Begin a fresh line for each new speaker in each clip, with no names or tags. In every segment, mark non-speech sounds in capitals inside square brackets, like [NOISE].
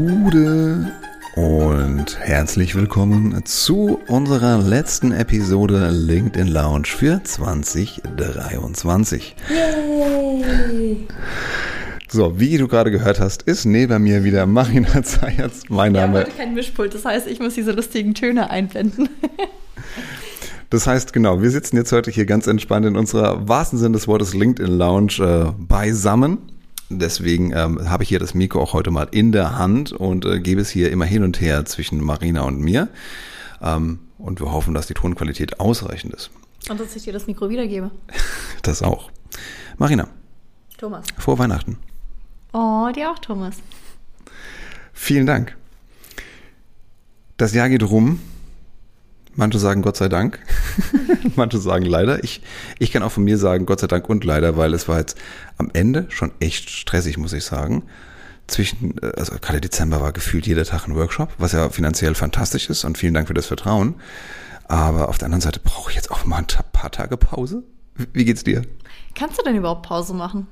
Gute und herzlich willkommen zu unserer letzten Episode LinkedIn Lounge für 2023. Yay! So, wie du gerade gehört hast, ist neben mir wieder Marina Zayatz. Mein Name.
Ich habe kein Mischpult, das heißt, ich muss diese lustigen Töne einblenden.
Das heißt, genau, wir sitzen jetzt heute hier ganz entspannt in unserer wahrsten Sinn des Wortes LinkedIn Lounge äh, beisammen. Deswegen ähm, habe ich hier das Mikro auch heute mal in der Hand und äh, gebe es hier immer hin und her zwischen Marina und mir. Ähm, und wir hoffen, dass die Tonqualität ausreichend ist.
Und dass ich dir das Mikro wiedergebe. [LAUGHS]
Das auch. Marina.
Thomas.
Vor Weihnachten.
Oh, dir auch, Thomas.
Vielen Dank. Das Jahr geht rum. Manche sagen Gott sei Dank. [LAUGHS] Manche sagen leider. Ich, ich kann auch von mir sagen Gott sei Dank und leider, weil es war jetzt am Ende schon echt stressig, muss ich sagen. Zwischen, äh, also gerade Dezember war gefühlt jeder Tag ein Workshop, was ja finanziell fantastisch ist und vielen Dank für das Vertrauen. Aber auf der anderen Seite brauche ich jetzt auch mal ein paar Tage Pause. Wie geht's dir?
Kannst du denn überhaupt Pause machen?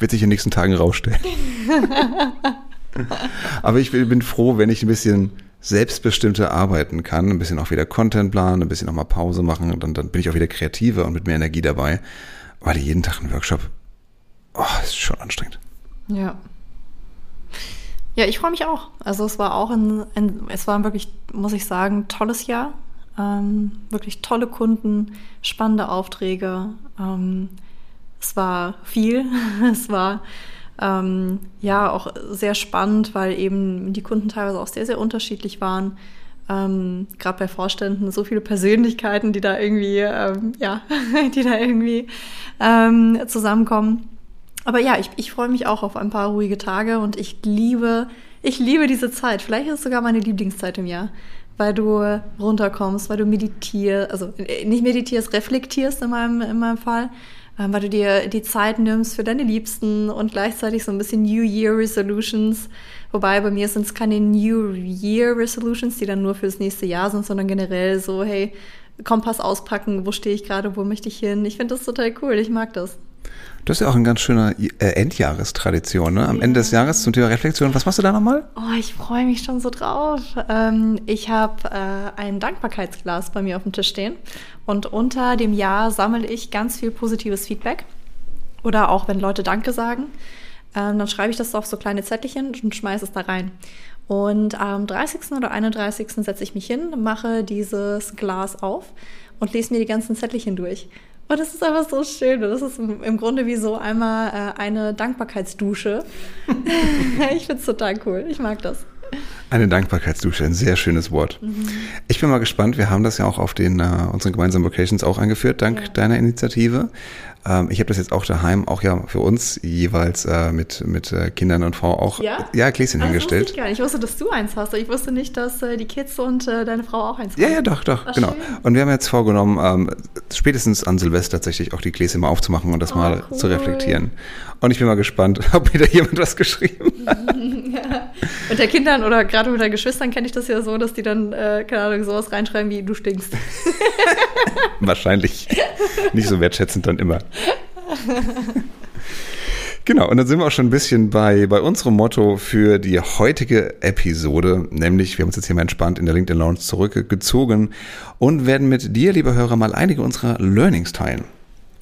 wird sich in den nächsten Tagen rausstellen. [LAUGHS] Aber ich bin froh, wenn ich ein bisschen selbstbestimmter arbeiten kann, ein bisschen auch wieder Content planen, ein bisschen auch mal Pause machen, dann, dann bin ich auch wieder kreativer und mit mehr Energie dabei, weil jeden Tag ein Workshop, oh, ist schon anstrengend.
Ja. Ja, ich freue mich auch. Also es war auch ein, ein, es war wirklich, muss ich sagen, tolles Jahr. Ähm, wirklich tolle Kunden, spannende Aufträge. Ähm, es war viel. [LAUGHS] Es war ähm, ja auch sehr spannend, weil eben die Kunden teilweise auch sehr, sehr unterschiedlich waren. Ähm, Gerade bei Vorständen so viele Persönlichkeiten, die da irgendwie, ähm, ja, [LAUGHS] die da irgendwie ähm, zusammenkommen. Aber ja, ich, ich freue mich auch auf ein paar ruhige Tage und ich liebe, ich liebe diese Zeit. Vielleicht ist es sogar meine Lieblingszeit im Jahr, weil du runterkommst, weil du meditierst, also äh, nicht meditierst, reflektierst in meinem, in meinem Fall weil du dir die Zeit nimmst für deine Liebsten und gleichzeitig so ein bisschen New Year Resolutions. Wobei bei mir sind es keine New Year Resolutions, die dann nur fürs nächste Jahr sind, sondern generell so, hey, Kompass auspacken, wo stehe ich gerade, wo möchte ich hin. Ich finde das total cool, ich mag das.
Das ist ja auch ein ganz schöner äh, Endjahrestradition, ne? Am ja. Ende des Jahres zum Thema Reflexion. Was machst du da nochmal?
Oh, ich freue mich schon so drauf. Ähm, ich habe äh, ein Dankbarkeitsglas bei mir auf dem Tisch stehen und unter dem Jahr sammle ich ganz viel positives Feedback. Oder auch wenn Leute Danke sagen, ähm, dann schreibe ich das auf so kleine Zettelchen und schmeiße es da rein. Und am 30. oder 31. setze ich mich hin, mache dieses Glas auf und lese mir die ganzen Zettelchen durch. Und das ist einfach so schön. Das ist im Grunde wie so einmal äh, eine Dankbarkeitsdusche. [LAUGHS] ich finde es total cool. Ich mag das.
Eine Dankbarkeitsdusche, ein sehr schönes Wort. Mhm. Ich bin mal gespannt. Wir haben das ja auch auf den uh, unseren gemeinsamen Vocations auch eingeführt, dank ja. deiner Initiative. Ähm, ich habe das jetzt auch daheim, auch ja für uns jeweils äh, mit, mit äh, Kindern und Frau auch
ja,
ja Gläschen
das
hingestellt.
Wusste ich, gar nicht. ich wusste, dass du eins hast. Ich wusste nicht, dass äh, die Kids und äh, deine Frau auch eins haben.
Ja, ja, doch, doch, Ach, genau. Schön. Und wir haben jetzt vorgenommen, ähm, spätestens an Silvester tatsächlich auch die Gläschen mal aufzumachen und das oh, mal cool. zu reflektieren. Und ich bin mal gespannt, [LAUGHS] ob wieder jemand was geschrieben [LAUGHS]
der Kindern oder gerade mit deinen Geschwistern kenne ich das ja so, dass die dann, äh, keine Ahnung, sowas reinschreiben wie du stinkst. [LAUGHS]
Wahrscheinlich. Nicht so wertschätzend dann immer. Genau, und dann sind wir auch schon ein bisschen bei, bei unserem Motto für die heutige Episode, nämlich wir haben uns jetzt hier mal entspannt in der LinkedIn Lounge zurückgezogen und werden mit dir, lieber Hörer, mal einige unserer Learnings teilen.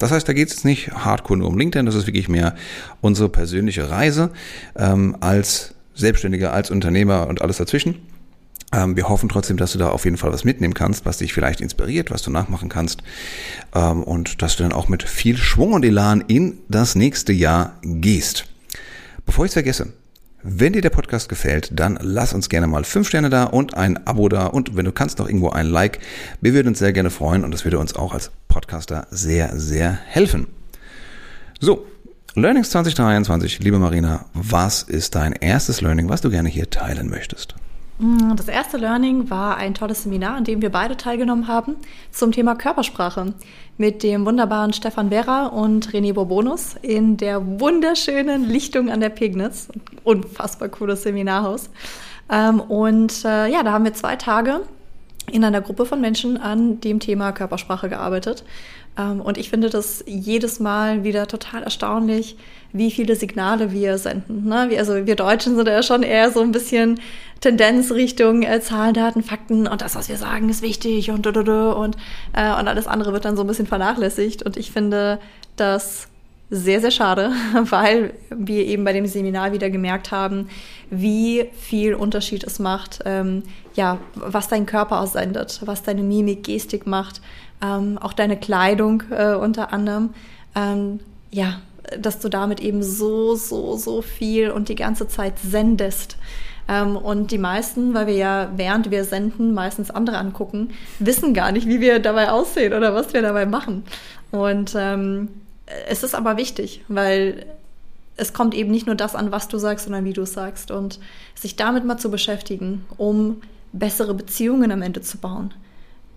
Das heißt, da geht es nicht hardcore nur um LinkedIn, das ist wirklich mehr unsere persönliche Reise ähm, als Selbstständiger, als Unternehmer und alles dazwischen. Ähm, wir hoffen trotzdem, dass du da auf jeden Fall was mitnehmen kannst, was dich vielleicht inspiriert, was du nachmachen kannst ähm, und dass du dann auch mit viel Schwung und Elan in das nächste Jahr gehst. Bevor ich es vergesse, wenn dir der Podcast gefällt, dann lass uns gerne mal fünf Sterne da und ein Abo da und wenn du kannst noch irgendwo ein Like. Wir würden uns sehr gerne freuen und das würde uns auch als Podcaster sehr, sehr helfen. So, Learnings 2023, liebe Marina, was ist dein erstes Learning, was du gerne hier teilen möchtest?
Mm, das erste Learning war ein tolles Seminar, an dem wir beide teilgenommen haben, zum Thema Körpersprache mit dem wunderbaren Stefan Vera und René Bourbonus in der wunderschönen Lichtung an der Pegnitz. Unfassbar cooles Seminarhaus. Ähm, und äh, ja, da haben wir zwei Tage in einer Gruppe von Menschen an dem Thema Körpersprache gearbeitet. Ähm, und ich finde das jedes Mal wieder total erstaunlich, wie viele Signale wir senden. Ne? Also wir Deutschen sind ja schon eher so ein bisschen Tendenz Richtung äh, Zahlen, Daten, Fakten und das, was wir sagen, ist wichtig und und, und, und alles andere wird dann so ein bisschen vernachlässigt. Und ich finde das sehr, sehr schade, [LAUGHS] weil wir eben bei dem Seminar wieder gemerkt haben, wie viel Unterschied es macht, ähm, ja, was dein Körper aussendet, was deine Mimik, Gestik macht, ähm, auch deine Kleidung äh, unter anderem. Ähm, ja, dass du damit eben so, so, so viel und die ganze Zeit sendest. Ähm, und die meisten, weil wir ja während wir senden meistens andere angucken, wissen gar nicht, wie wir dabei aussehen oder was wir dabei machen. Und ähm, es ist aber wichtig, weil es kommt eben nicht nur das an, was du sagst, sondern wie du es sagst. Und sich damit mal zu beschäftigen, um bessere Beziehungen am Ende zu bauen.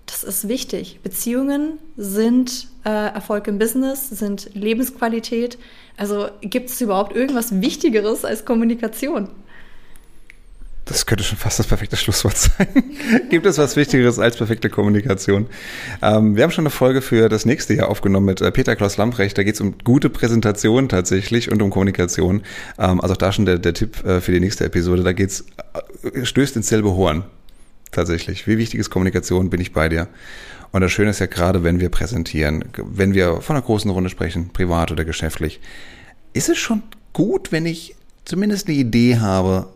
Das ist wichtig. Beziehungen sind äh, Erfolg im Business, sind Lebensqualität. Also gibt es überhaupt irgendwas Wichtigeres als Kommunikation?
Das könnte schon fast das perfekte Schlusswort sein. [LAUGHS] Gibt es was Wichtigeres als perfekte Kommunikation? Ähm, wir haben schon eine Folge für das nächste Jahr aufgenommen mit äh, Peter Klaus Lamprecht. Da geht es um gute Präsentation tatsächlich und um Kommunikation. Ähm, also auch da schon der, der Tipp äh, für die nächste Episode. Da geht's äh, stößt ins selbe Horn. Tatsächlich. Wie wichtig ist Kommunikation? Bin ich bei dir? Und das Schöne ist ja gerade, wenn wir präsentieren, wenn wir von einer großen Runde sprechen, privat oder geschäftlich, ist es schon gut, wenn ich zumindest eine Idee habe,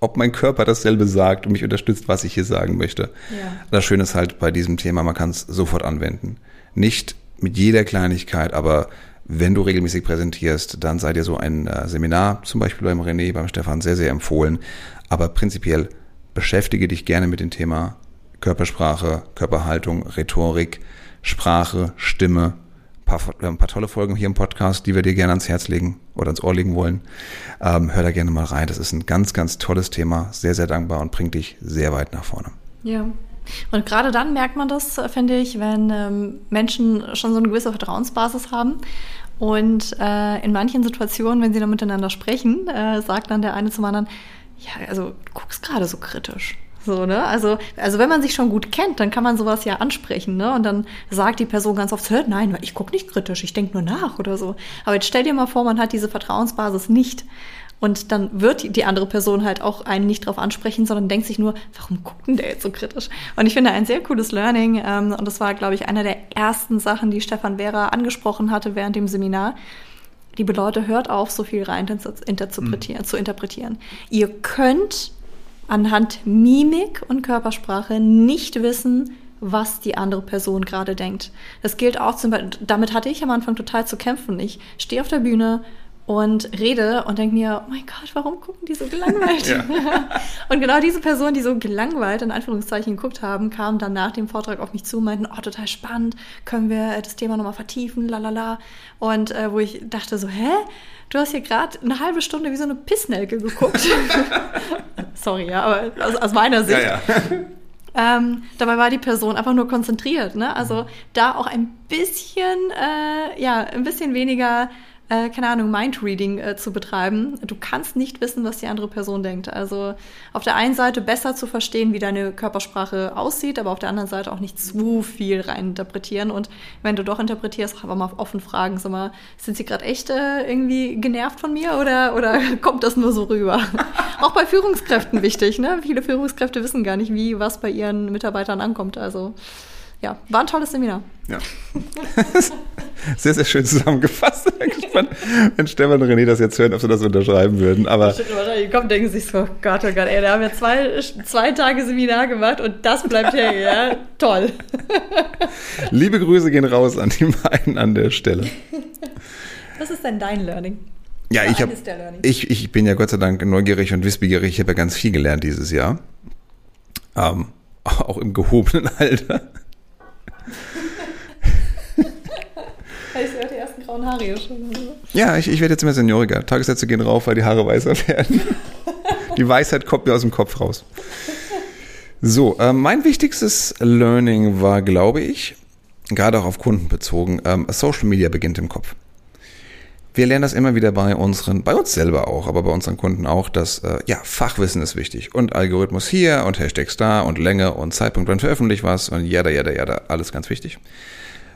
ob mein Körper dasselbe sagt und mich unterstützt, was ich hier sagen möchte. Ja. Das Schöne ist halt bei diesem Thema, man kann es sofort anwenden. Nicht mit jeder Kleinigkeit, aber wenn du regelmäßig präsentierst, dann sei dir so ein äh, Seminar, zum Beispiel beim René, beim Stefan, sehr, sehr empfohlen. Aber prinzipiell beschäftige dich gerne mit dem Thema Körpersprache, Körperhaltung, Rhetorik, Sprache, Stimme, paar, ein paar tolle Folgen hier im Podcast, die wir dir gerne ans Herz legen oder ans Ohr legen wollen. Ähm, hör da gerne mal rein. Das ist ein ganz, ganz tolles Thema, sehr, sehr dankbar und bringt dich sehr weit nach vorne.
Ja. Und gerade dann merkt man das, finde ich, wenn ähm, Menschen schon so eine gewisse Vertrauensbasis haben. Und äh, in manchen Situationen, wenn sie dann miteinander sprechen, äh, sagt dann der eine zum anderen, ja, also du guckst gerade so kritisch. So, ne? Also, also wenn man sich schon gut kennt, dann kann man sowas ja ansprechen, ne? Und dann sagt die Person ganz oft, nein, ich gucke nicht kritisch, ich denke nur nach oder so. Aber jetzt stell dir mal vor, man hat diese Vertrauensbasis nicht. Und dann wird die andere Person halt auch einen nicht drauf ansprechen, sondern denkt sich nur, warum guckt denn der jetzt so kritisch? Und ich finde ein sehr cooles Learning, ähm, und das war, glaube ich, einer der ersten Sachen, die Stefan Vera angesprochen hatte während dem Seminar. Liebe Leute, hört auf, so viel rein interpretieren, mhm. zu interpretieren. Ihr könnt anhand Mimik und Körpersprache nicht wissen, was die andere Person gerade denkt. Das gilt auch zum Beispiel, damit hatte ich am Anfang total zu kämpfen. Ich stehe auf der Bühne und rede und denke mir, oh mein Gott, warum gucken die so gelangweilt? Ja. [LAUGHS] und genau diese Personen, die so gelangweilt in Anführungszeichen geguckt haben, kamen dann nach dem Vortrag auf mich zu und meinten, oh, total spannend, können wir das Thema nochmal vertiefen, lalala. Und äh, wo ich dachte so, hä? Du hast hier gerade eine halbe Stunde wie so eine Pissnelke geguckt. [LAUGHS] Sorry, ja, aber aus, aus meiner Sicht. Ja, ja. [LAUGHS] Ähm, dabei war die Person einfach nur konzentriert, ne? Also da auch ein bisschen, äh, ja, ein bisschen weniger äh, keine Ahnung, Mindreading äh, zu betreiben. Du kannst nicht wissen, was die andere Person denkt. Also auf der einen Seite besser zu verstehen, wie deine Körpersprache aussieht, aber auf der anderen Seite auch nicht zu viel reininterpretieren. Und wenn du doch interpretierst, auch einfach mal offen fragen, sag mal, sind sie gerade echt äh, irgendwie genervt von mir oder, oder [LAUGHS] kommt das nur so rüber? [LAUGHS] auch bei Führungskräften wichtig, ne? Viele Führungskräfte wissen gar nicht, wie was bei ihren Mitarbeitern ankommt. Also ja, war ein tolles Seminar. Ja. [LAUGHS]
sehr, sehr schön zusammengefasst. Ich [LAUGHS] bin gespannt, wenn Stefan und René das jetzt hören, ob sie das unterschreiben würden. Aber
wahrscheinlich kommen, denken sich so, Gott, oh Gott, ey, da haben wir zwei, zwei Tage Seminar gemacht und das bleibt hängen, ja? Toll. [LAUGHS]
Liebe Grüße gehen raus an die beiden an der Stelle.
Was ist denn dein Learning?
Ja, ich, hab, ich, ich bin ja Gott sei Dank neugierig und wissbegierig. Ich habe ja ganz viel gelernt dieses Jahr. Ähm, auch im gehobenen Alter.
Ich sehe die ersten grauen Haare hier schon.
Ja, ich, ich werde jetzt immer senioriger. Tagessätze gehen rauf, weil die Haare weißer werden. [LAUGHS] die Weisheit kommt mir aus dem Kopf raus. So, äh, mein wichtigstes Learning war, glaube ich, gerade auch auf Kunden bezogen, ähm, Social Media beginnt im Kopf. Wir lernen das immer wieder bei unseren, bei uns selber auch, aber bei unseren Kunden auch, dass äh, ja, Fachwissen ist wichtig. Und Algorithmus hier und Hashtags da und Länge und Zeitpunkt, wann veröffentlicht was und jada, jada, jada, alles ganz wichtig.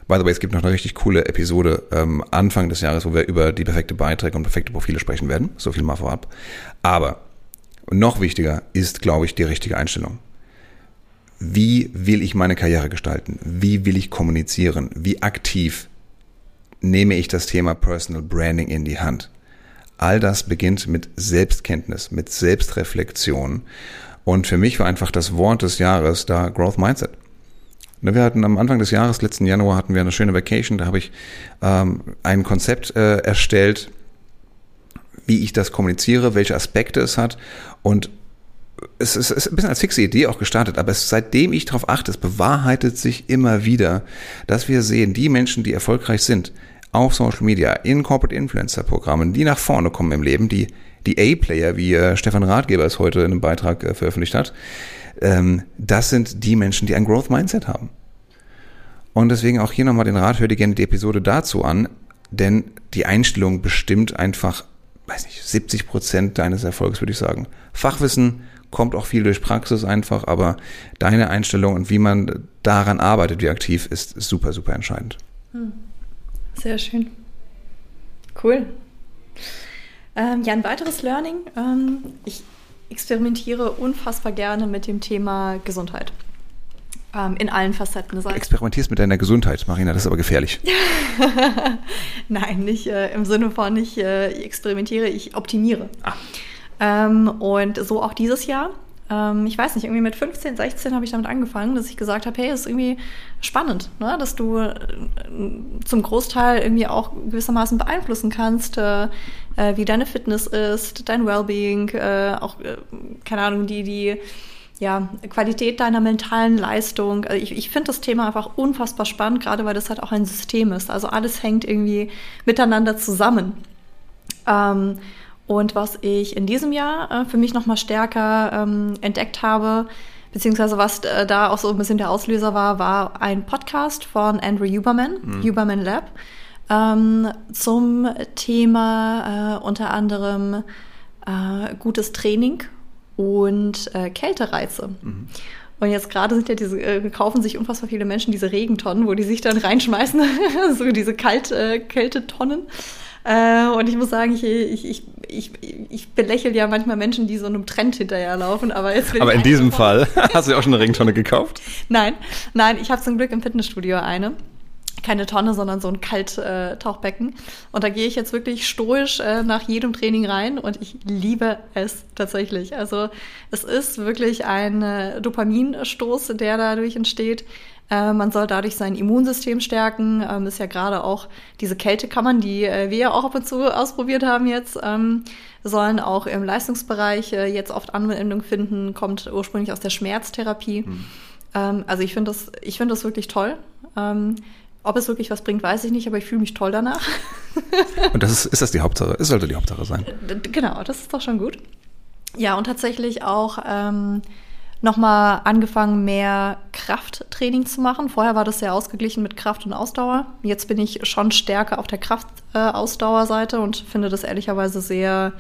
By the way, es gibt noch eine richtig coole Episode ähm, Anfang des Jahres, wo wir über die perfekte Beiträge und perfekte Profile sprechen werden. So viel mal vorab. Aber noch wichtiger ist, glaube ich, die richtige Einstellung. Wie will ich meine Karriere gestalten? Wie will ich kommunizieren? Wie aktiv nehme ich das Thema Personal Branding in die Hand? All das beginnt mit Selbstkenntnis, mit Selbstreflexion. Und für mich war einfach das Wort des Jahres da Growth Mindset. Wir hatten am Anfang des Jahres, letzten Januar, hatten wir eine schöne Vacation. Da habe ich ähm, ein Konzept äh, erstellt, wie ich das kommuniziere, welche Aspekte es hat. Und es ist, es ist ein bisschen als fixe Idee auch gestartet, aber es, seitdem ich darauf achte, es bewahrheitet sich immer wieder, dass wir sehen, die Menschen, die erfolgreich sind, auf Social Media, in Corporate Influencer Programmen, die nach vorne kommen im Leben, die, die A-Player, wie äh, Stefan Ratgeber es heute in einem Beitrag äh, veröffentlicht hat, ähm, das sind die Menschen, die ein Growth Mindset haben. Und deswegen auch hier nochmal den Rat, hör dir gerne die Episode dazu an, denn die Einstellung bestimmt einfach, weiß nicht, 70 Prozent deines Erfolgs, würde ich sagen. Fachwissen kommt auch viel durch Praxis einfach, aber deine Einstellung und wie man daran arbeitet, wie aktiv ist, super, super entscheidend. Hm.
Sehr schön. Cool. Ähm, ja, ein weiteres Learning. Ähm, ich experimentiere unfassbar gerne mit dem Thema Gesundheit. Ähm, in allen Facetten.
Du experimentierst mit deiner Gesundheit, Marina, das ist aber gefährlich. [LAUGHS]
Nein, nicht äh, im Sinne von, ich äh, experimentiere, ich optimiere. Ah. Ähm, und so auch dieses Jahr. Ähm, ich weiß nicht, irgendwie mit 15, 16 habe ich damit angefangen, dass ich gesagt habe, hey, das ist irgendwie spannend, ne? dass du äh, zum Großteil irgendwie auch gewissermaßen beeinflussen kannst, äh, äh, wie deine Fitness ist, dein Wellbeing, äh, auch, äh, keine Ahnung, die, die ja, Qualität deiner mentalen Leistung. Also ich, ich finde das Thema einfach unfassbar spannend, gerade weil das halt auch ein System ist. Also alles hängt irgendwie miteinander zusammen. Ähm, und was ich in diesem Jahr äh, für mich nochmal stärker ähm, entdeckt habe, beziehungsweise was äh, da auch so ein bisschen der Auslöser war, war ein Podcast von Andrew Huberman, mhm. Huberman Lab ähm, zum Thema äh, unter anderem äh, gutes Training und äh, Kältereize. Mhm. Und jetzt gerade sind ja diese, äh, kaufen sich unfassbar viele Menschen diese Regentonnen, wo die sich dann [LAUGHS] reinschmeißen, [LAUGHS] so diese Kalt, äh, Kältetonnen. Äh, und ich muss sagen, ich, ich, ich, ich, ich belächle ja manchmal Menschen, die so einem Trend hinterherlaufen. Aber, jetzt
aber in diesem Fall, [LAUGHS] hast du auch schon eine Regentonne gekauft?
Nein, nein, ich habe zum Glück im Fitnessstudio eine keine Tonne, sondern so ein Kalttauchbecken. Äh, und da gehe ich jetzt wirklich stoisch äh, nach jedem Training rein und ich liebe es tatsächlich. Also es ist wirklich ein äh, Dopaminstoß, der dadurch entsteht. Äh, man soll dadurch sein Immunsystem stärken. Ähm, ist ja gerade auch diese Kältekammern, die äh, wir ja auch ab und zu ausprobiert haben jetzt, ähm, sollen auch im Leistungsbereich äh, jetzt oft Anwendung finden, kommt ursprünglich aus der Schmerztherapie. Mhm. Ähm, also ich finde das, ich finde das wirklich toll. Ähm, ob es wirklich was bringt, weiß ich nicht, aber ich fühle mich toll danach.
und das ist, ist das die Hauptsache? Es sollte die Hauptsache sein.
Genau, das ist doch schon gut. Ja, und tatsächlich auch ähm, nochmal angefangen, mehr Krafttraining zu machen. Vorher war das sehr ausgeglichen mit Kraft und Ausdauer. Jetzt bin ich schon stärker auf der Kraft-Ausdauerseite äh, und finde das ehrlicherweise sehr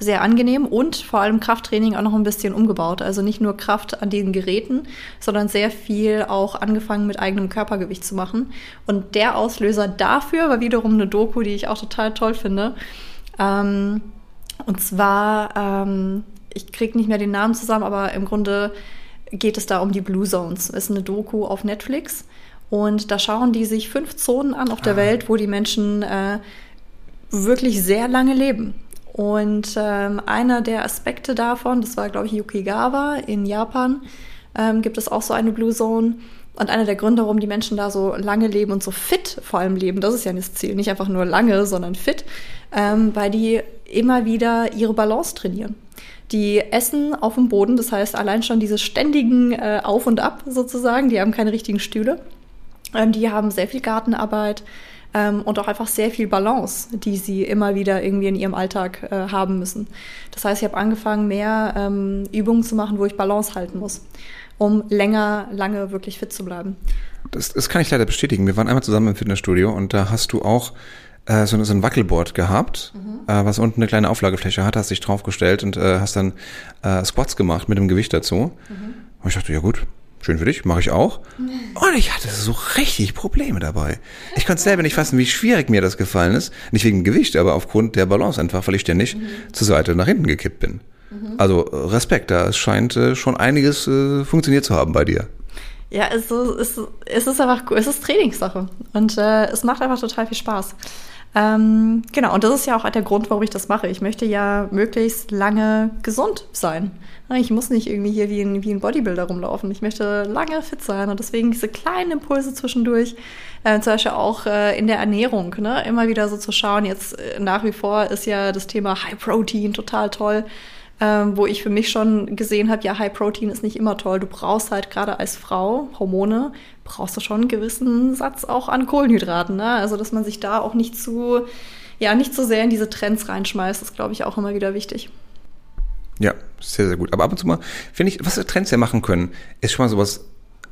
sehr angenehm und vor allem Krafttraining auch noch ein bisschen umgebaut. Also nicht nur Kraft an den Geräten, sondern sehr viel auch angefangen mit eigenem Körpergewicht zu machen. Und der Auslöser dafür war wiederum eine Doku, die ich auch total toll finde. Ähm, und zwar, ähm, ich kriege nicht mehr den Namen zusammen, aber im Grunde geht es da um die Blue Zones. Das ist eine Doku auf Netflix. Und da schauen die sich fünf Zonen an auf der ah. Welt, wo die Menschen äh, wirklich sehr lange leben. Und ähm, einer der Aspekte davon, das war, glaube ich, Yukigawa in Japan, ähm, gibt es auch so eine Blue Zone. Und einer der Gründe, warum die Menschen da so lange leben und so fit vor allem leben, das ist ja das Ziel, nicht einfach nur lange, sondern fit, ähm, weil die immer wieder ihre Balance trainieren. Die essen auf dem Boden, das heißt allein schon diese ständigen äh, Auf und Ab sozusagen, die haben keine richtigen Stühle. Ähm, die haben sehr viel Gartenarbeit, ähm, und auch einfach sehr viel Balance, die sie immer wieder irgendwie in ihrem Alltag äh, haben müssen. Das heißt, ich habe angefangen, mehr ähm, Übungen zu machen, wo ich Balance halten muss, um länger, lange wirklich fit zu bleiben.
Das, das kann ich leider bestätigen. Wir waren einmal zusammen im Fitnessstudio und da hast du auch äh, so, so ein Wackelboard gehabt, mhm. äh, was unten eine kleine Auflagefläche hat, hast dich draufgestellt und äh, hast dann äh, Squats gemacht mit dem Gewicht dazu. Mhm. Und ich dachte, ja gut, schön für dich, mache ich auch. [LAUGHS] Und ich hatte so richtig Probleme dabei. Ich konnte selber nicht fassen, wie schwierig mir das gefallen ist. Nicht wegen Gewicht, aber aufgrund der Balance einfach, weil ich ständig mhm. zur Seite nach hinten gekippt bin. Mhm. Also Respekt, da es scheint äh, schon einiges äh, funktioniert zu haben bei dir.
Ja, es ist, es ist einfach, es ist Trainingssache und äh, es macht einfach total viel Spaß. Ähm, genau, und das ist ja auch der Grund, warum ich das mache. Ich möchte ja möglichst lange gesund sein. Ich muss nicht irgendwie hier wie ein, wie ein Bodybuilder rumlaufen. Ich möchte lange fit sein und deswegen diese kleinen Impulse zwischendurch, äh, zum Beispiel auch äh, in der Ernährung, ne? immer wieder so zu schauen. Jetzt äh, nach wie vor ist ja das Thema High Protein total toll ähm, wo ich für mich schon gesehen habe, ja, High Protein ist nicht immer toll. Du brauchst halt gerade als Frau Hormone, brauchst du schon einen gewissen Satz auch an Kohlenhydraten. Ne? Also, dass man sich da auch nicht zu, ja, nicht so sehr in diese Trends reinschmeißt, ist, glaube ich, auch immer wieder wichtig.
Ja, sehr, sehr gut. Aber ab und zu mal, finde ich, was Trends ja machen können, ist schon mal sowas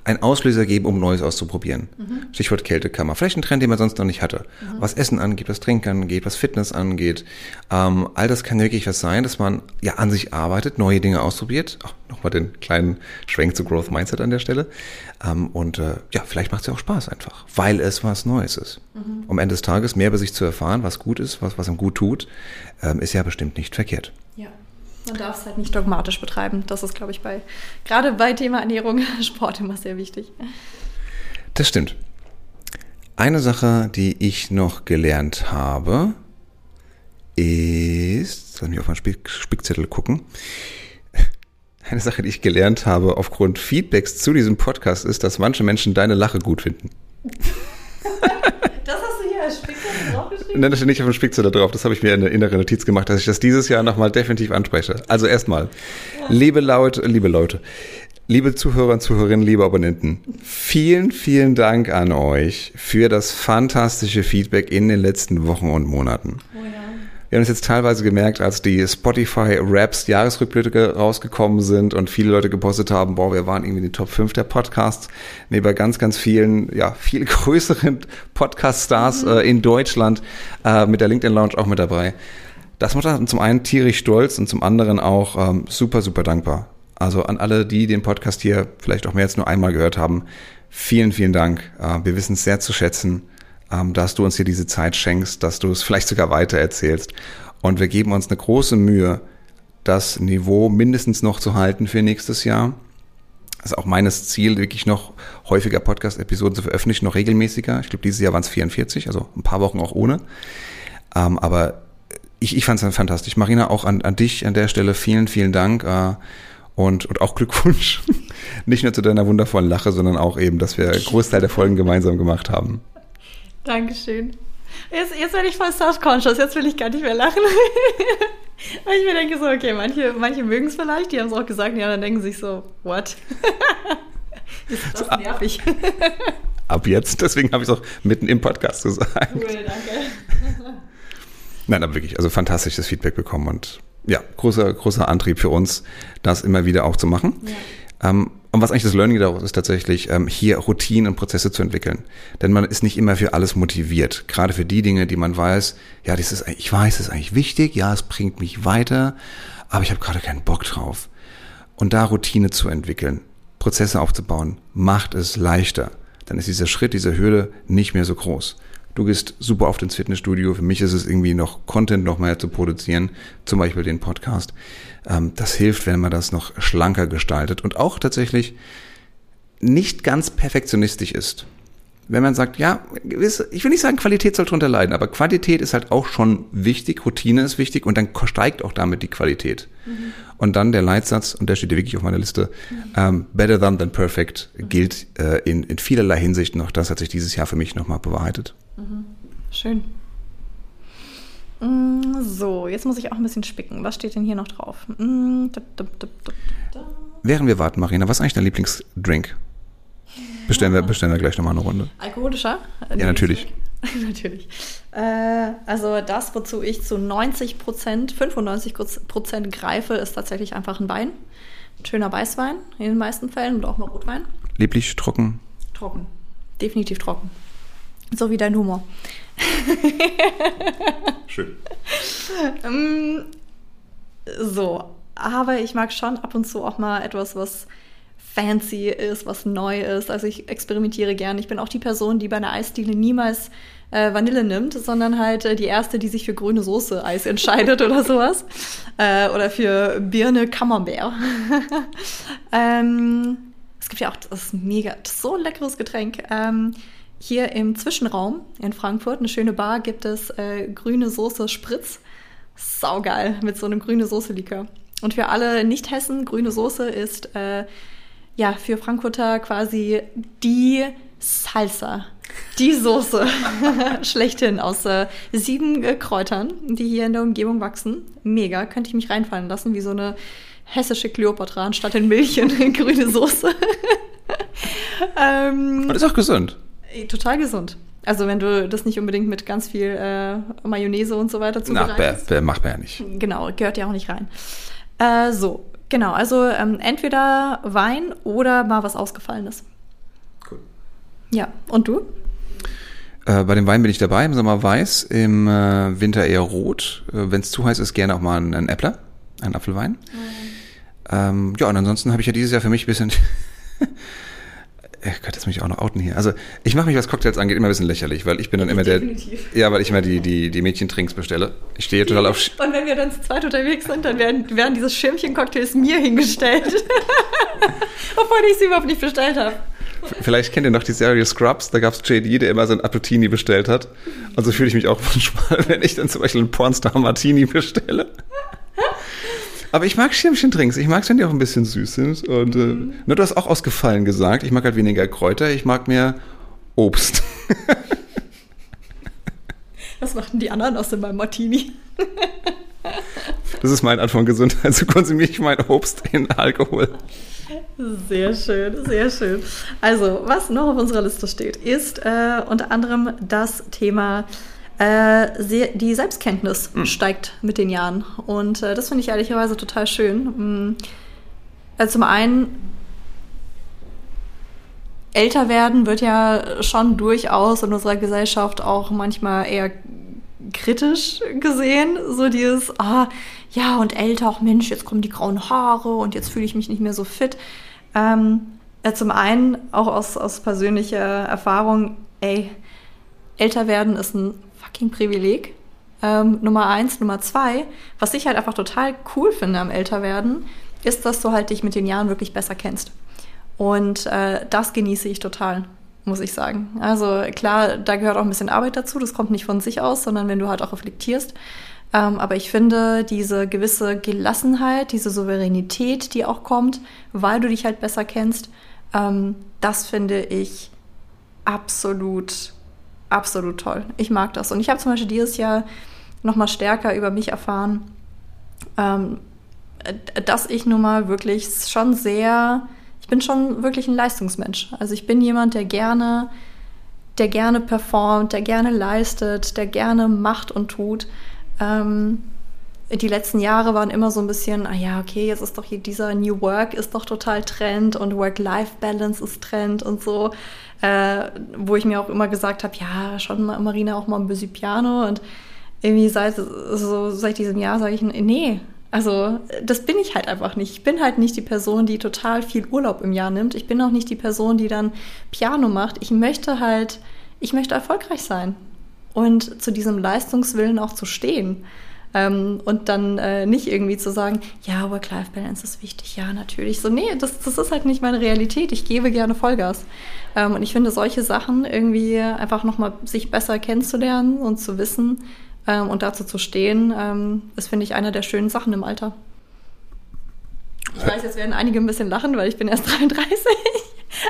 einen Auslöser geben, um Neues auszuprobieren. Mhm. Stichwort Kältekammer. Vielleicht ein Trend, den man sonst noch nicht hatte. Mhm. Was Essen angeht, was Trinken angeht, was Fitness angeht. Ähm, all das kann wirklich was sein, dass man ja an sich arbeitet, neue Dinge ausprobiert. Ach, nochmal den kleinen Schwenk zu Growth Mindset an der Stelle. Ähm, und äh, ja, vielleicht macht es ja auch Spaß einfach, weil es was Neues ist. Mhm. Um Ende des Tages mehr über sich zu erfahren, was gut ist, was, was einem gut tut, ähm, ist ja bestimmt nicht verkehrt.
Ja. Man darf es halt nicht dogmatisch betreiben. Das ist, glaube ich, bei gerade bei Thema Ernährung, [LAUGHS] Sport immer sehr wichtig.
Das stimmt. Eine Sache, die ich noch gelernt habe, ist, lass mich auf meinen Spickzettel gucken. [LAUGHS] Eine Sache, die ich gelernt habe aufgrund Feedbacks zu diesem Podcast, ist, dass manche Menschen deine Lache gut finden. [LAUGHS] Nein, das steht nicht auf dem Spickzettel drauf. Das habe ich mir in der innere Notiz gemacht, dass ich das dieses Jahr nochmal definitiv anspreche. Also erstmal, ja. liebe Leute, liebe Leute, liebe Zuhörer und Zuhörerinnen, liebe Abonnenten, vielen, vielen Dank an euch für das fantastische Feedback in den letzten Wochen und Monaten. Oh ja. Wir haben es jetzt teilweise gemerkt, als die Spotify Raps Jahresrückblicke rausgekommen sind und viele Leute gepostet haben, boah, wir waren irgendwie in die Top 5 der Podcasts, neben ganz, ganz vielen, ja, viel [LAUGHS] größeren Podcast-Stars mhm. äh, in Deutschland äh, mit der LinkedIn Lounge auch mit dabei. Das macht uns zum einen tierisch stolz und zum anderen auch ähm, super, super dankbar. Also an alle, die den Podcast hier vielleicht auch mehr als nur einmal gehört haben, vielen, vielen Dank. Äh, wir wissen es sehr zu schätzen dass du uns hier diese Zeit schenkst, dass du es vielleicht sogar weiter erzählst. Und wir geben uns eine große Mühe, das Niveau mindestens noch zu halten für nächstes Jahr. Das ist auch meines Ziel, wirklich noch häufiger Podcast-Episoden zu veröffentlichen, noch regelmäßiger. Ich glaube, dieses Jahr waren es 44, also ein paar Wochen auch ohne. Ähm, aber ich, ich fand es fantastisch. Marina, auch an, an dich an der Stelle vielen, vielen Dank. Äh, und, und auch Glückwunsch. [LAUGHS] Nicht nur zu deiner wundervollen Lache, sondern auch eben, dass wir Großteil der Folgen gemeinsam gemacht haben.
Dankeschön. Jetzt, jetzt werde ich voll self-conscious, jetzt will ich gar nicht mehr lachen. [LAUGHS] Weil ich mir denke so, okay, manche, manche mögen es vielleicht, die haben es auch gesagt, ja, dann denken sich so, what? [LAUGHS] ist das so, nervig. [LAUGHS]
Ab jetzt, deswegen habe ich es auch mitten im Podcast gesagt. Cool, danke. Nein, aber wirklich, also fantastisches Feedback bekommen und ja, großer, großer Antrieb für uns, das immer wieder auch zu machen. Ja. Ähm, und was eigentlich das Learning daraus ist tatsächlich, ähm, hier Routinen und Prozesse zu entwickeln. Denn man ist nicht immer für alles motiviert. Gerade für die Dinge, die man weiß, ja, das ist, ich weiß, es ist eigentlich wichtig, ja, es bringt mich weiter, aber ich habe gerade keinen Bock drauf. Und da Routine zu entwickeln, Prozesse aufzubauen, macht es leichter. Dann ist dieser Schritt, diese Hürde nicht mehr so groß. Du gehst super oft ins Fitnessstudio. Für mich ist es irgendwie noch Content noch mehr zu produzieren, zum Beispiel den Podcast. Ähm, das hilft, wenn man das noch schlanker gestaltet und auch tatsächlich nicht ganz perfektionistisch ist. Wenn man sagt, ja, ich will nicht sagen, Qualität soll drunter leiden, aber Quantität ist halt auch schon wichtig, Routine ist wichtig und dann steigt auch damit die Qualität. Mhm. Und dann der Leitsatz, und der steht hier wirklich auf meiner Liste, mhm. ähm, better than than perfect, gilt äh, in, in vielerlei Hinsicht noch. Das hat sich dieses Jahr für mich nochmal bewahrheitet.
Mhm. Schön. Mm, so, jetzt muss ich auch ein bisschen spicken. Was steht denn hier noch drauf? Mm,
Während wir warten, Marina, was ist eigentlich dein Lieblingsdrink? Bestellen wir, bestellen wir gleich nochmal eine Runde.
Alkoholischer?
Ja, natürlich. [LAUGHS]
natürlich. Äh, also das, wozu ich zu 90 Prozent, 95 Prozent greife, ist tatsächlich einfach ein Wein. Ein schöner Weißwein in den meisten Fällen und auch mal Rotwein.
Lieblich trocken?
Trocken. Definitiv trocken. So wie dein Humor. [LAUGHS]
Schön.
Ähm, so, aber ich mag schon ab und zu auch mal etwas, was fancy ist, was neu ist. Also ich experimentiere gerne. Ich bin auch die Person, die bei einer Eisdiele niemals äh, Vanille nimmt, sondern halt äh, die erste, die sich für grüne Soße Eis entscheidet oder sowas. Äh, oder für Birne Camembert. [LAUGHS] ähm, es gibt ja auch, das mega, das so ein leckeres Getränk. Ähm, hier im Zwischenraum in Frankfurt, eine schöne Bar, gibt es äh, grüne Soße Spritz. Saugeil mit so einem grüne Soße-Likör. Und für alle Nicht-Hessen, grüne Soße ist äh, ja für Frankfurter quasi die Salsa. Die Soße [LAUGHS] schlechthin aus äh, sieben äh, Kräutern, die hier in der Umgebung wachsen. Mega, könnte ich mich reinfallen lassen, wie so eine hessische Kleopatra anstatt in Milch in [LAUGHS] grüne Soße. [LAUGHS]
ähm, Und ist auch gesund.
Total gesund. Also wenn du das nicht unbedingt mit ganz viel äh, Mayonnaise und so weiter
Na,
zubereitest.
bäh, macht man ja nicht.
Genau, gehört ja auch nicht rein. Äh, so, genau. Also ähm, entweder Wein oder mal was Ausgefallenes.
Cool.
Ja, und du?
Äh, bei dem Wein bin ich dabei, im Sommer weiß, im äh, Winter eher rot. Äh, Wenn es zu heiß ist, gerne auch mal einen, Äppler, einen Apfelwein. Ähm, ja, und ansonsten habe ich ja dieses Jahr für mich ein bisschen... Ich Gott, jetzt mich auch noch outen hier. Also ich mache mich, was Cocktails angeht, immer ein bisschen lächerlich, weil ich bin dann immer
Definitiv.
der... Ja, weil ich immer die, die, die Mädchentrinks bestelle. Ich stehe total auf...
Und wenn wir dann zu zweit unterwegs sind, dann werden, werden diese Schirmchen-Cocktails mir hingestellt. [LAUGHS] Obwohl ich sie überhaupt nicht bestellt habe.
Vielleicht kennt ihr noch die Serie Scrubs, da gab's JD, der immer so ein Appletini bestellt hat. Und so fühle ich mich auch [LAUGHS] manchmal, wenn ich dann zum Beispiel einen Pornstar Martini bestelle. Aber ich mag Schirmchen-Drinks. Ich mag wenn die auch ein bisschen süß sind. Und äh, ne, du hast auch ausgefallen gesagt. Ich mag halt weniger Kräuter. Ich mag mehr Obst. [LAUGHS]
Was machten die anderen aus in meinem Martini?
Das ist mein Art von Gesundheit. So konsumiere ich mein Obst in Alkohol.
Sehr schön, sehr schön. Also, was noch auf unserer Liste steht, ist äh, unter anderem das Thema, äh, die Selbstkenntnis steigt mit den Jahren. Und äh, das finde ich ehrlicherweise total schön. Mm, Also zum einen, älter werden wird ja schon durchaus in unserer Gesellschaft auch manchmal eher kritisch gesehen. So dieses, ah, ja, und älter, auch Mensch, jetzt kommen die grauen Haare und jetzt fühle ich mich nicht mehr so fit. Ähm, äh, zum einen, auch aus, aus persönlicher Erfahrung, ey, älter werden ist ein fucking Privileg. Ähm, Nummer eins, Nummer zwei, was ich halt einfach total cool finde am Älterwerden, ist, dass du halt dich mit den Jahren wirklich besser kennst. Und äh, das genieße ich total, muss ich sagen. Also klar, da gehört auch ein bisschen Arbeit dazu. Das kommt nicht von sich aus, sondern wenn du halt auch reflektierst. Ähm, aber ich finde diese gewisse Gelassenheit, diese Souveränität, die auch kommt, weil du dich halt besser kennst, ähm, das finde ich absolut, absolut toll. Ich mag das. Und ich habe zum Beispiel dieses Jahr noch mal stärker über mich erfahren, ähm, äh, dass ich nun mal wirklich schon sehr, ich bin schon wirklich ein Leistungsmensch. Also ich bin jemand, der gerne, der gerne performt, der gerne leistet, der gerne macht und tut. Ähm, die letzten Jahre waren immer so ein bisschen, ah ja, okay, jetzt ist doch hier dieser New Work ist doch total Trend und Work-Life-Balance ist Trend und so. Äh, wo ich mir auch immer gesagt habe, ja, schon mal, Marina auch mal ein bisschen Piano und irgendwie seit, so, seit diesem Jahr sage ich, nee, also das bin ich halt einfach nicht. Ich bin halt nicht die Person, die total viel Urlaub im Jahr nimmt. Ich bin auch nicht die Person, die dann Piano macht. Ich möchte halt, ich möchte erfolgreich sein und zu diesem Leistungswillen auch zu stehen. Ähm, und dann äh, nicht irgendwie zu sagen, ja, Work-Life-Balance ist wichtig, ja, natürlich. So, nee, das, das ist halt nicht meine Realität. Ich gebe gerne Vollgas. Ähm, und ich finde, solche Sachen irgendwie einfach nochmal sich besser kennenzulernen und zu wissen ähm, und dazu zu stehen, ähm, ist, finde ich, eine der schönen Sachen im Alter. Ich weiß, jetzt werden einige ein bisschen lachen, weil ich bin erst [LAUGHS] 33.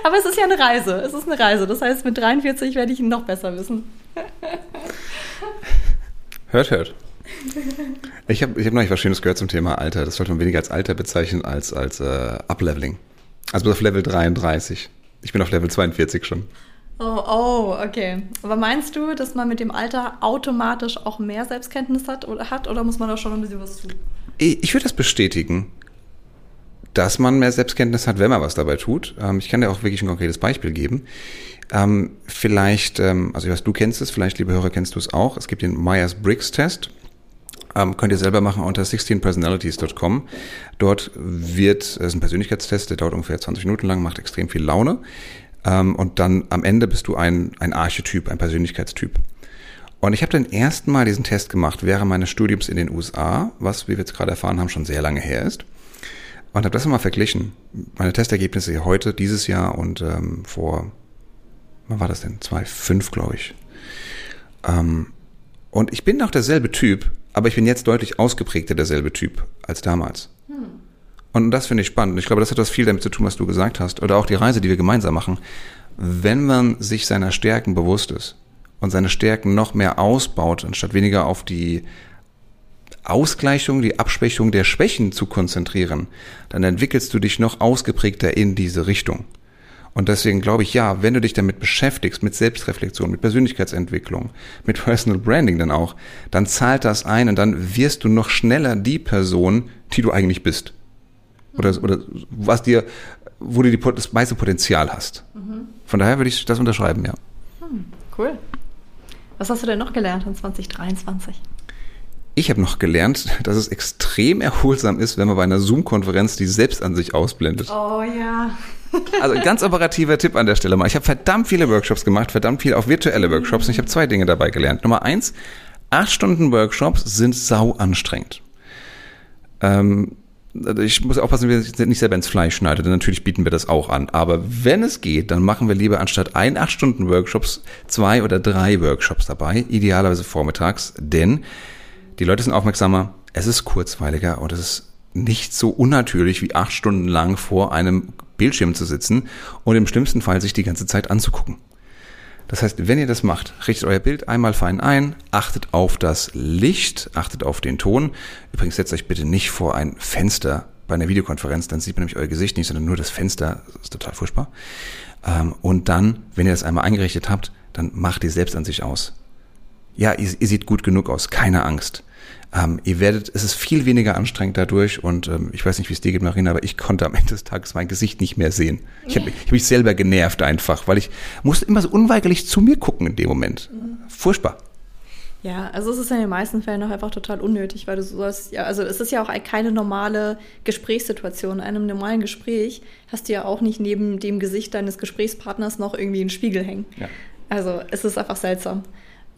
Aber es ist ja eine Reise. Es ist eine Reise. Das heißt, mit 43 werde ich ihn noch besser wissen.
Hört, hört. Ich habe ich hab noch nicht was Schönes gehört zum Thema Alter. Das sollte man weniger als Alter bezeichnen als als äh, Upleveling. Also bis auf Level 33. Ich bin auf Level 42 schon.
Oh, oh, okay. Aber meinst du, dass man mit dem Alter automatisch auch mehr Selbstkenntnis hat oder, hat, oder muss man da schon ein bisschen was tun?
Ich, würde das bestätigen. dass man mehr Selbstkenntnis hat, wenn man was dabei tut. Ähm, ich kann dir auch wirklich ein konkretes Beispiel geben. Ähm, vielleicht, ähm, also ich weiß, du kennst es, vielleicht, liebe Hörer, kennst du es auch. Es gibt den Myers-Briggs-Test. Ähm, könnt ihr selber machen unter 16personalities.com. Dort wird, es ist ein Persönlichkeitstest, der dauert ungefähr 20 Minuten lang, macht extrem viel Laune. Ähm, und dann am Ende bist du ein, ein Archetyp, ein Persönlichkeitstyp. Und ich habe dann ersten Mal diesen Test gemacht während meines Studiums in den USA, was, wie wir jetzt gerade erfahren haben, schon sehr lange her ist. Und habe das mal verglichen. Meine Testergebnisse heute, dieses Jahr und ähm, vor, wann war das denn? 2005, glaube ich. Ähm, und ich bin noch derselbe Typ, aber ich bin jetzt deutlich ausgeprägter derselbe Typ als damals. Hm. Und das finde ich spannend. Ich glaube, das hat was viel damit zu tun, was du gesagt hast. Oder auch die Reise, die wir gemeinsam machen. Wenn man sich seiner Stärken bewusst ist und seine Stärken noch mehr ausbaut, anstatt weniger auf die Ausgleichung, die Abschwächung der Schwächen zu konzentrieren, dann entwickelst du dich noch ausgeprägter in diese Richtung. Und deswegen glaube ich, ja, wenn du dich damit beschäftigst, mit Selbstreflexion, mit Persönlichkeitsentwicklung, mit Personal Branding dann auch, dann zahlt das ein und dann wirst du noch schneller die Person, die du eigentlich bist. Oder, oder was dir, wo du die, das meiste Potenzial hast. Mhm. Von daher würde ich das unterschreiben, ja.
Hm, cool. Was hast du denn noch gelernt in 2023?
Ich habe noch gelernt, dass es extrem erholsam ist, wenn man bei einer Zoom-Konferenz die Selbstansicht ausblendet.
Oh ja. [LAUGHS]
Also ganz operativer Tipp an der Stelle mal. Ich habe verdammt viele Workshops gemacht, verdammt viel auch virtuelle Workshops und ich habe zwei Dinge dabei gelernt. Nummer eins, acht Stunden Workshops sind sau anstrengend. Ähm, ich muss aufpassen, wir nicht selber ins Fleisch schneiden, denn natürlich bieten wir das auch an. Aber wenn es geht, dann machen wir lieber anstatt ein acht Stunden Workshops zwei oder drei Workshops dabei, idealerweise vormittags, denn die Leute sind aufmerksamer, es ist kurzweiliger und es ist nicht so unnatürlich wie acht Stunden lang vor einem Bildschirm zu sitzen und im schlimmsten Fall sich die ganze Zeit anzugucken. Das heißt, wenn ihr das macht, richtet euer Bild einmal fein ein, achtet auf das Licht, achtet auf den Ton. Übrigens setzt euch bitte nicht vor ein Fenster bei einer Videokonferenz, dann sieht man nämlich euer Gesicht nicht, sondern nur das Fenster. Das ist total furchtbar. Ähm, und dann, wenn ihr das einmal eingerichtet habt, dann macht ihr selbst an sich aus. Ja, ihr, ihr seht gut genug aus, keine Angst. Ähm, ihr werdet, es ist viel weniger anstrengend dadurch und ähm, ich weiß nicht, wie es dir geht, Marina, aber ich konnte am Ende des Tages mein Gesicht nicht mehr sehen. Ich habe hab mich selber genervt einfach, weil ich musste immer so unweigerlich zu mir gucken in dem Moment. Mhm. Furchtbar.
Ja, also es ist in den meisten Fällen auch einfach total unnötig, weil du sollst, ja, also es ist ja auch keine normale Gesprächssituation. In einem normalen Gespräch hast du ja auch nicht neben dem Gesicht deines Gesprächspartners noch irgendwie einen Spiegel hängen. Ja. Also es ist einfach seltsam.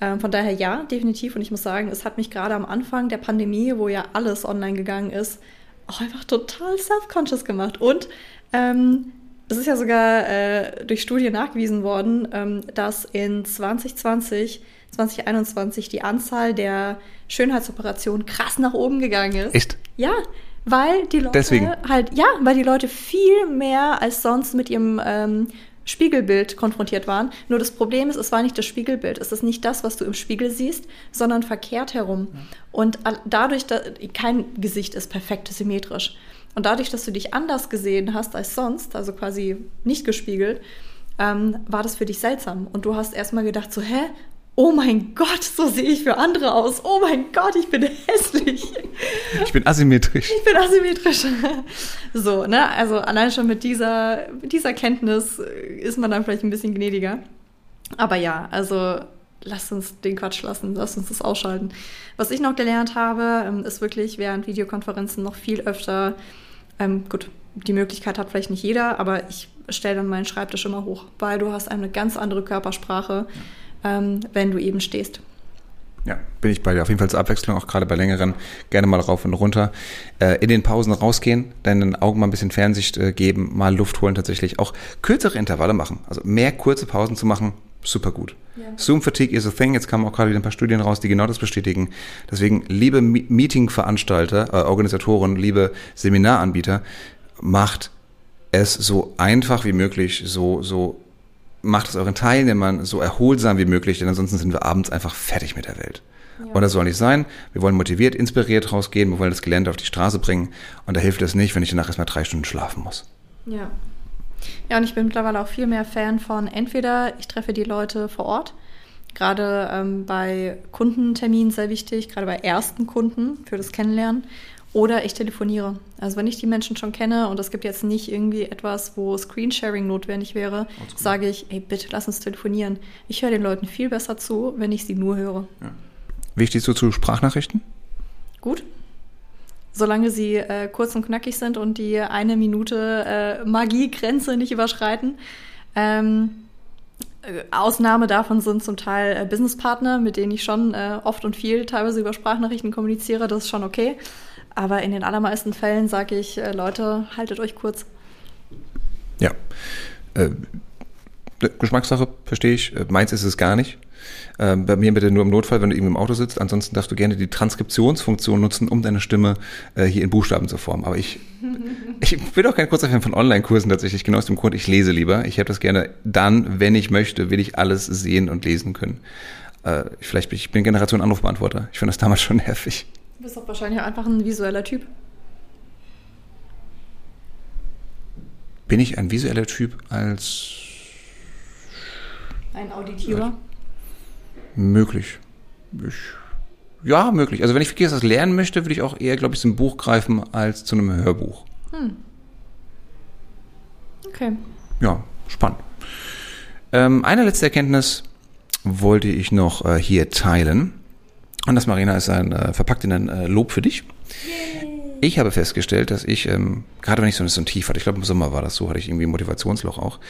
Ähm, von daher ja, definitiv. Und ich muss sagen, es hat mich gerade am Anfang der Pandemie, wo ja alles online gegangen ist, auch einfach total self-conscious gemacht. Und ähm, es ist ja sogar äh, durch Studien nachgewiesen worden, ähm, dass in 2020, 2021 die Anzahl der Schönheitsoperationen krass nach oben gegangen ist.
Echt?
Ja, weil die Leute
Deswegen.
halt, ja, weil die Leute viel mehr als sonst mit ihrem ähm, Spiegelbild konfrontiert waren. Nur das Problem ist, es war nicht das Spiegelbild. Es ist nicht das, was du im Spiegel siehst, sondern verkehrt herum. Und dadurch, dass kein Gesicht ist perfekt symmetrisch. Und dadurch, dass du dich anders gesehen hast als sonst, also quasi nicht gespiegelt, ähm, war das für dich seltsam. Und du hast erstmal gedacht, so, hä? Oh mein Gott, so sehe ich für andere aus. Oh mein Gott, ich bin [LAUGHS] hässlich.
Ich bin asymmetrisch.
Ich bin asymmetrisch. So, ne? Also allein schon mit dieser, mit dieser Kenntnis ist man dann vielleicht ein bisschen gnädiger. Aber ja, also lasst uns den Quatsch lassen, lasst uns das ausschalten. Was ich noch gelernt habe, ähm, ist wirklich während Videokonferenzen noch viel öfter, ähm, gut, die Möglichkeit hat vielleicht nicht jeder, aber ich stelle dann meinen Schreibtisch immer hoch, weil du hast eine ganz andere Körpersprache. Ja ähm, wenn du eben stehst.
Ja, bin ich bei dir. Auf jeden Fall zur Abwechslung, auch gerade bei längeren, gerne mal rauf und runter. Äh, in den Pausen rausgehen, deinen Augen mal ein bisschen Fernsicht äh, geben, mal Luft holen tatsächlich. Auch kürzere Intervalle machen. Also mehr kurze Pausen zu machen, super gut. Ja. Zoom Fatigue is a thing. Jetzt kamen auch gerade wieder ein paar Studien raus, die genau das bestätigen. Deswegen, liebe Meeting-Veranstalter, äh, Organisatoren, liebe Seminaranbieter, macht es so einfach wie möglich, so, so macht es euren Teilnehmern so erholsam wie möglich, denn ansonsten sind wir abends einfach fertig mit der Welt. Ja. Und das soll nicht sein. Wir wollen motiviert, inspiriert rausgehen, wir wollen das Gelände auf die Straße bringen. Und da hilft es nicht, wenn ich danach erstmal drei Stunden schlafen muss.
Ja. Ja, und ich bin mittlerweile auch viel mehr Fan von entweder ich treffe die Leute vor Ort, gerade ähm, bei Kundenterminen sehr wichtig, gerade bei ersten Kunden für das Kennenlernen. Oder ich telefoniere. Also wenn ich die Menschen schon kenne und es gibt jetzt nicht irgendwie etwas, wo Screensharing notwendig wäre, sage ich, ey, bitte lass uns telefonieren. Ich höre den Leuten viel besser zu, wenn ich sie nur höre. Ja.
Wie stehst du zu Sprachnachrichten?
Gut. Solange sie äh, kurz und knackig sind und die eine Minute äh, Magiegrenze nicht überschreiten. Ähm, äh, Ausnahme davon sind zum Teil äh, Businesspartner, mit denen ich schon äh, oft und viel teilweise über Sprachnachrichten kommuniziere. Das ist schon okay. Aber in den allermeisten Fällen sage ich, äh, Leute, haltet euch kurz.
Ja. Äh, Geschmackssache, verstehe ich. Äh, meins ist es gar nicht. Ähm, bei mir bitte nur im Notfall, wenn du eben im Auto sitzt. Ansonsten darfst du gerne die Transkriptionsfunktion nutzen, um deine Stimme äh, hier in Buchstaben zu formen. Aber ich, [LAUGHS] ich bin auch kein kurzer Fan von Online-Kursen tatsächlich, genau aus dem Grund, ich lese lieber. Ich habe das gerne dann, wenn ich möchte, will ich alles sehen und lesen können. Äh, vielleicht bin ich bin Generation Anrufbeantworter. Ich fand das damals schon [LAUGHS] nervig.
Du bist doch wahrscheinlich einfach ein visueller Typ.
Bin ich ein visueller Typ als
ein Auditierer?
Möglich. Ich, ja, möglich. Also wenn ich wirklich etwas lernen möchte, würde ich auch eher, glaube ich, zum Buch greifen als zu einem Hörbuch. Hm.
Okay.
Ja, spannend. Ähm, eine letzte Erkenntnis wollte ich noch äh, hier teilen. Und das, Marina, ist ein äh, verpackt in ein äh, Lob für dich. Yay. Ich habe festgestellt, dass ich, ähm, gerade wenn ich so, so ein Tief hatte, ich glaube im Sommer war das so, hatte ich irgendwie ein Motivationsloch auch,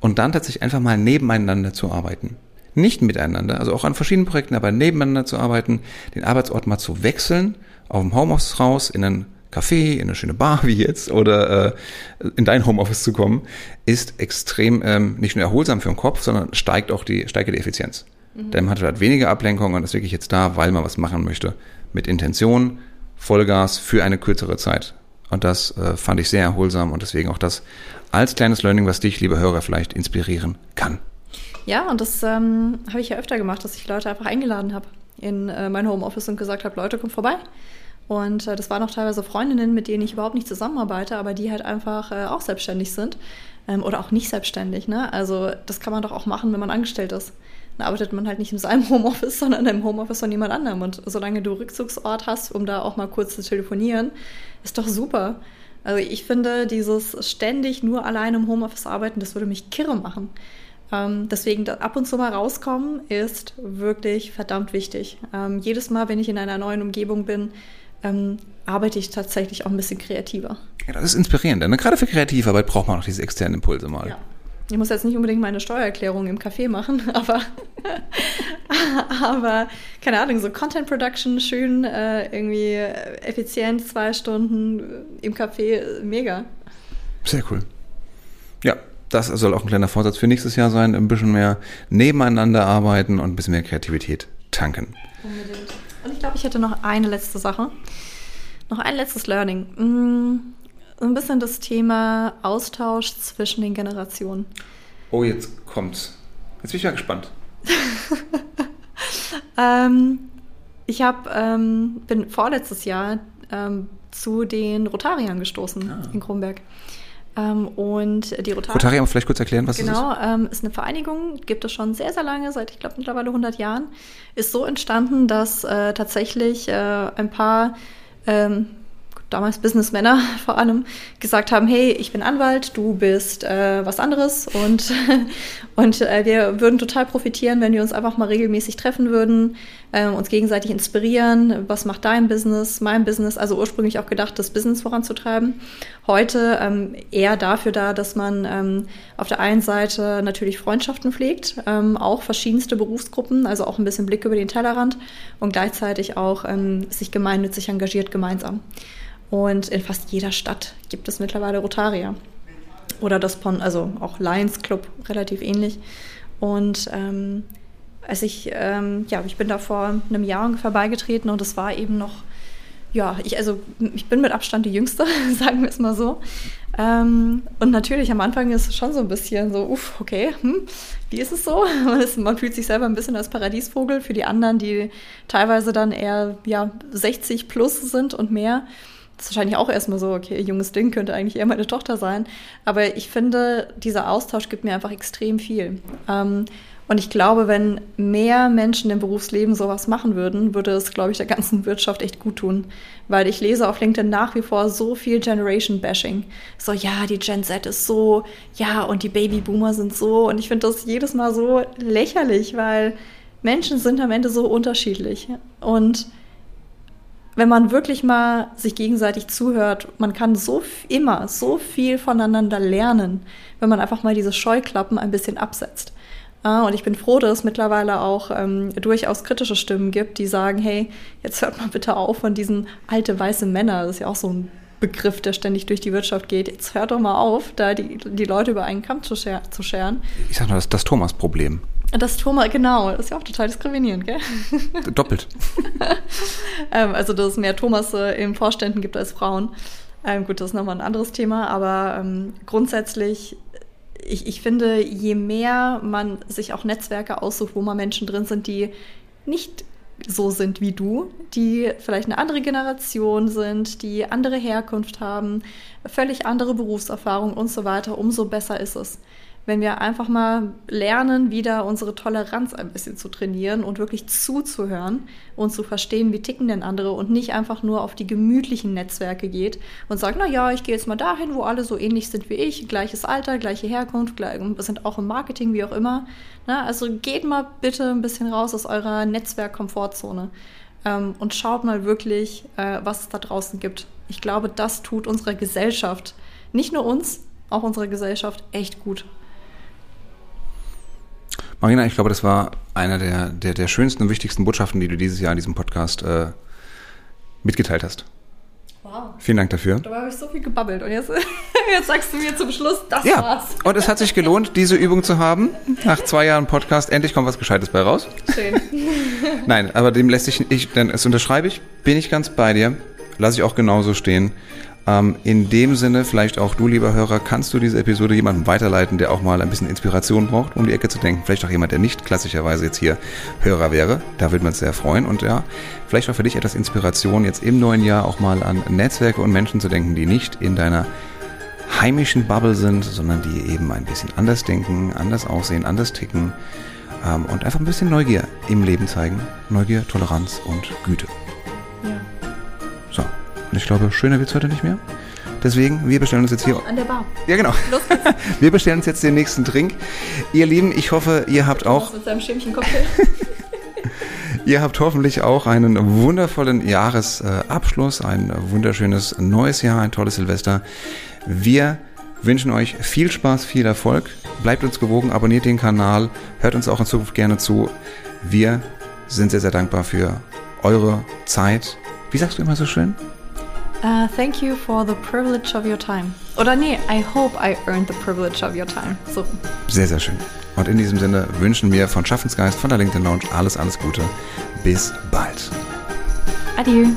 und dann tatsächlich einfach mal nebeneinander zu arbeiten nicht miteinander, also auch an verschiedenen Projekten, aber nebeneinander zu arbeiten, den Arbeitsort mal zu wechseln, auf dem Homeoffice raus, in einen Café, in eine schöne Bar [LAUGHS] wie jetzt oder äh, in dein Homeoffice zu kommen, ist extrem ähm, nicht nur erholsam für den Kopf, sondern steigt auch die, steigt die Effizienz. Mhm. Man hat halt weniger Ablenkung und ist wirklich jetzt da, weil man was machen möchte. Mit Intention, Vollgas für eine kürzere Zeit. Und das äh, fand ich sehr erholsam und deswegen auch das als kleines Learning, was dich, liebe Hörer, vielleicht inspirieren kann.
Ja, und das ähm, habe ich ja öfter gemacht, dass ich Leute einfach eingeladen habe in äh, mein Homeoffice und gesagt habe, Leute, kommt vorbei. Und äh, das waren auch teilweise Freundinnen, mit denen ich überhaupt nicht zusammenarbeite, aber die halt einfach äh, auch selbstständig sind ähm, oder auch nicht selbstständig. Ne? Also das kann man doch auch machen, wenn man angestellt ist. Dann arbeitet man halt nicht in seinem [LAUGHS] Homeoffice, sondern im Homeoffice von jemand anderem. Und solange du Rückzugsort hast, um da auch mal kurz zu telefonieren, ist doch super. Also ich finde, dieses ständig nur allein im Homeoffice arbeiten, das würde mich kirre machen. Ähm, deswegen ab und zu mal rauskommen ist wirklich verdammt wichtig. Ähm, jedes Mal, wenn ich in einer neuen Umgebung bin, ähm, arbeite ich tatsächlich auch ein bisschen kreativer.
Ja, das ist inspirierend. Ne? Gerade für Kreativarbeit braucht man auch diese externen Impulse mal. Ja.
Ich muss jetzt nicht unbedingt meine Steuererklärung im Café machen, [LAUGHS] aber, aber keine Ahnung, so Content Production, schön, äh, irgendwie effizient, zwei Stunden im Café, mega.
Sehr cool. Ja, das soll auch ein kleiner Vorsatz für nächstes Jahr sein, ein bisschen mehr nebeneinander arbeiten und ein bisschen mehr Kreativität tanken.
Unbedingt. Und ich glaube, ich hätte noch eine letzte Sache. Noch ein letztes Learning. Mm, ein bisschen das Thema Austausch zwischen den Generationen.
Oh, jetzt kommt's. Jetzt bin ich mal gespannt. [LAUGHS]
ähm, ich hab, ähm, bin vorletztes Jahr ähm, zu den Rotariern gestoßen ah. in Kronberg. Ähm, und die Rotarier.
Rotarier, vielleicht kurz erklären, was
genau, das ist? Genau, ähm, ist eine Vereinigung, gibt es schon sehr, sehr lange, seit ich glaube mittlerweile 100 Jahren. Ist so entstanden, dass äh, tatsächlich äh, ein paar ähm, damals Businessmänner [LAUGHS] vor allem, gesagt haben, hey, ich bin Anwalt, du bist äh, was anderes und, [LAUGHS] und äh, wir würden total profitieren, wenn wir uns einfach mal regelmäßig treffen würden, äh, uns gegenseitig inspirieren, was macht dein Business, mein Business, also ursprünglich auch gedacht, das Business voranzutreiben. Heute ähm, eher dafür da, dass man ähm, auf der einen Seite natürlich Freundschaften pflegt, ähm, auch verschiedenste Berufsgruppen, also auch ein bisschen Blick über den Tellerrand und gleichzeitig auch ähm, sich gemeinnützig engagiert gemeinsam. Und in fast jeder Stadt gibt es mittlerweile Rotarier. Oder das Pon, also auch Lions Club, relativ ähnlich. Und ähm, als ich, ähm, ja, ich bin da vor einem Jahr ungefähr beigetreten und es war eben noch, ja, ich, also ich bin mit Abstand die Jüngste, [LAUGHS] sagen wir es mal so. Ähm, und natürlich am Anfang ist es schon so ein bisschen so, uff, okay, hm, wie ist es so? [LAUGHS] Man fühlt sich selber ein bisschen als Paradiesvogel. Für die anderen, die teilweise dann eher ja, 60 plus sind und mehr, das ist wahrscheinlich auch erstmal so, okay, junges Ding könnte eigentlich eher meine Tochter sein. Aber ich finde, dieser Austausch gibt mir einfach extrem viel. Ähm, Und ich glaube, wenn mehr Menschen im Berufsleben sowas machen würden, würde es, glaube ich, der ganzen Wirtschaft echt gut tun. Weil ich lese auf LinkedIn nach wie vor so viel Generation-Bashing. So, ja, die Gen Z ist so, ja, und die Babyboomer sind so. Und ich finde das jedes Mal so lächerlich, weil Menschen sind am Ende so unterschiedlich. Und wenn man wirklich mal sich gegenseitig zuhört, man kann so immer so viel voneinander lernen, wenn man einfach mal diese Scheuklappen ein bisschen absetzt. Ah, und ich bin froh, dass es mittlerweile auch ähm, durchaus kritische Stimmen gibt, die sagen, hey, jetzt hört mal bitte auf von diesen alte weiße Männer, das ist ja auch so ein Begriff, der ständig durch die Wirtschaft geht. Jetzt hört doch mal auf, da die, die Leute über einen Kamm zu, scher zu scheren.
Ich sag nur, das das Thomas-Problem.
Das Thomas, genau, das ist ja auch total diskriminierend, gell?
Doppelt. [LAUGHS]
ähm, also, dass es mehr Thomas in Vorständen gibt als Frauen. Ähm, gut, das ist nochmal ein anderes Thema, aber ähm, grundsätzlich, ich, ich finde, je mehr man sich auch Netzwerke aussucht, wo mal Menschen drin sind, die nicht so sind wie du, die vielleicht eine andere Generation sind, die andere Herkunft haben, völlig andere Berufserfahrung und so weiter, umso besser ist es wenn wir einfach mal lernen, wieder unsere Toleranz ein bisschen zu trainieren und wirklich zuzuhören und zu verstehen, wie ticken denn andere und nicht einfach nur auf die gemütlichen Netzwerke geht und sagt, na ja, ich gehe jetzt mal dahin, wo alle so ähnlich sind wie ich, gleiches Alter, gleiche Herkunft, sind auch im Marketing, wie auch immer. Na, also geht mal bitte ein bisschen raus aus eurer Netzwerk-Komfortzone ähm, und schaut mal wirklich, äh, was es da draußen gibt. Ich glaube, das tut unserer Gesellschaft, nicht nur uns, auch unserer Gesellschaft echt gut.
Marina, ich glaube, das war einer der, der, der schönsten und wichtigsten Botschaften, die du dieses Jahr in diesem Podcast äh, mitgeteilt hast. Wow. Vielen Dank dafür.
Da habe ich so viel gebabbelt und jetzt, [LAUGHS] jetzt sagst du mir zum Schluss, das
ja.
war's.
Und es hat sich gelohnt, diese Übung zu haben. Nach zwei Jahren Podcast, endlich kommt was Gescheites bei raus. Schön. [LAUGHS] Nein, aber dem lässt sich, ich, denn es unterschreibe ich, bin ich ganz bei dir, lasse ich auch genauso stehen. Ähm, in dem Sinne, vielleicht auch du, lieber Hörer, kannst du diese Episode jemandem weiterleiten, der auch mal ein bisschen Inspiration braucht, um die Ecke zu denken. Vielleicht auch jemand, der nicht klassischerweise jetzt hier Hörer wäre. Da würde man uns sehr freuen. Und ja, vielleicht auch für dich etwas Inspiration, jetzt im neuen Jahr auch mal an Netzwerke und Menschen zu denken, die nicht in deiner heimischen Bubble sind, sondern die eben ein bisschen anders denken, anders aussehen, anders ticken ähm, und einfach ein bisschen Neugier im Leben zeigen. Neugier, Toleranz und Güte. Ich glaube, schöner wird es heute nicht mehr. Deswegen, wir bestellen uns jetzt hier.
An der Bar.
Ja, genau. Los geht's. [LAUGHS] Wir bestellen uns jetzt den nächsten Drink. Ihr Lieben, ich hoffe, ihr habt auch.
Mit seinem Schämchen-Cocktail. [LAUGHS]
ihr habt hoffentlich auch einen wundervollen Jahresabschluss, ein wunderschönes neues Jahr, ein tolles Silvester. Wir wünschen euch viel Spaß, viel Erfolg. Bleibt uns gewogen, abonniert den Kanal, hört uns auch in Zukunft gerne zu. Wir sind sehr, sehr dankbar für eure Zeit. Wie sagst du immer so schön?
Uh, thank you for the privilege of your time. Oder nee, I hope I earned the privilege of your time. So.
Sehr, sehr schön. Und in diesem Sinne wünschen wir von Schaffensgeist, von der LinkedIn Lounge alles, alles Gute. Bis bald.
Adieu.